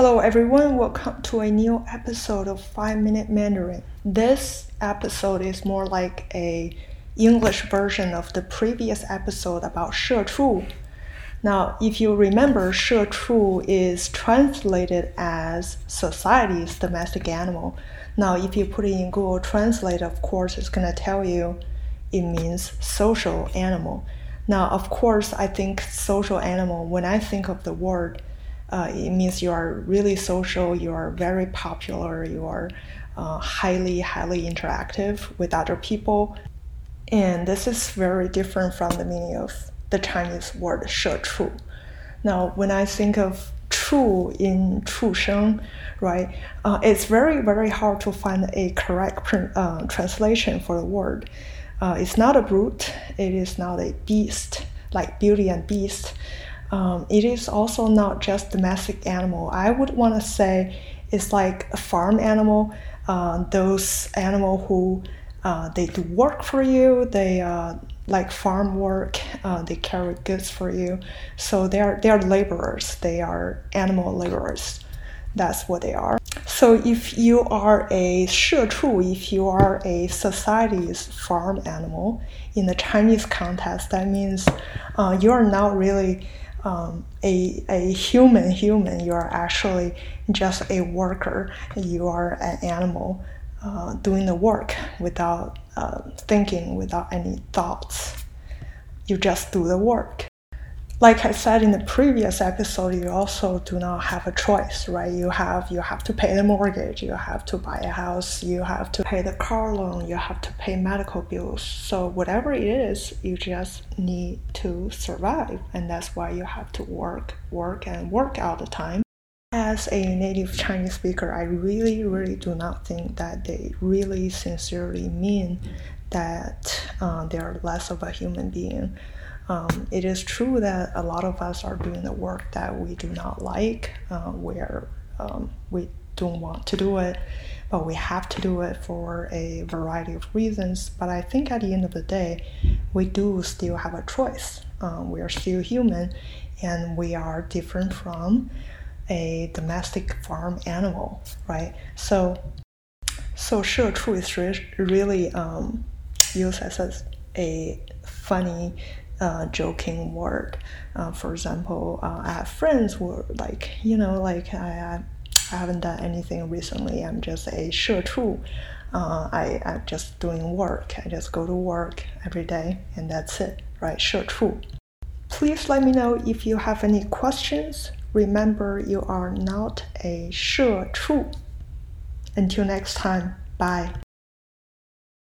Hello everyone, welcome to a new episode of 5 Minute Mandarin. This episode is more like a English version of the previous episode about 社畜. Now, if you remember, 社畜 is translated as society's domestic animal. Now, if you put it in Google Translate, of course, it's going to tell you it means social animal. Now, of course, I think social animal, when I think of the word, uh, it means you are really social, you are very popular, you are uh, highly, highly interactive with other people. And this is very different from the meaning of the Chinese word 社畜. Now, when I think of 畜 in 畜生, right, uh, it's very, very hard to find a correct uh, translation for the word. Uh, it's not a brute, it is not a beast, like Beauty and Beast. Um, it is also not just domestic animal. I would want to say it's like a farm animal. Uh, those animal who uh, they do work for you. They uh, like farm work. Uh, they carry goods for you. So they are they are laborers. They are animal laborers. That's what they are. So if you are a 社畜, if you are a society's farm animal in the Chinese context, that means uh, you are not really um, a, a human human you are actually just a worker. You are an animal uh, doing the work without uh, thinking without any thoughts. You just do the work like I said in the previous episode, you also do not have a choice, right? You have you have to pay the mortgage, you have to buy a house, you have to pay the car loan, you have to pay medical bills. So whatever it is, you just need to survive, and that's why you have to work, work, and work all the time. As a native Chinese speaker, I really, really do not think that they really sincerely mean that uh, they are less of a human being. Um, it is true that a lot of us are doing the work that we do not like, uh, where um, we don't want to do it, but we have to do it for a variety of reasons. But I think at the end of the day, we do still have a choice. Um, we are still human, and we are different from a domestic farm animal, right? So, so is really um, used as a, a funny uh, joking word. Uh, for example, uh, I have friends who are like, you know, like I, I haven't done anything recently. I'm just a 社畜. Uh, I, I'm just doing work. I just go to work every day and that's it, right? 社畜. Please let me know if you have any questions. Remember, you are not a 社畜. Until next time, bye.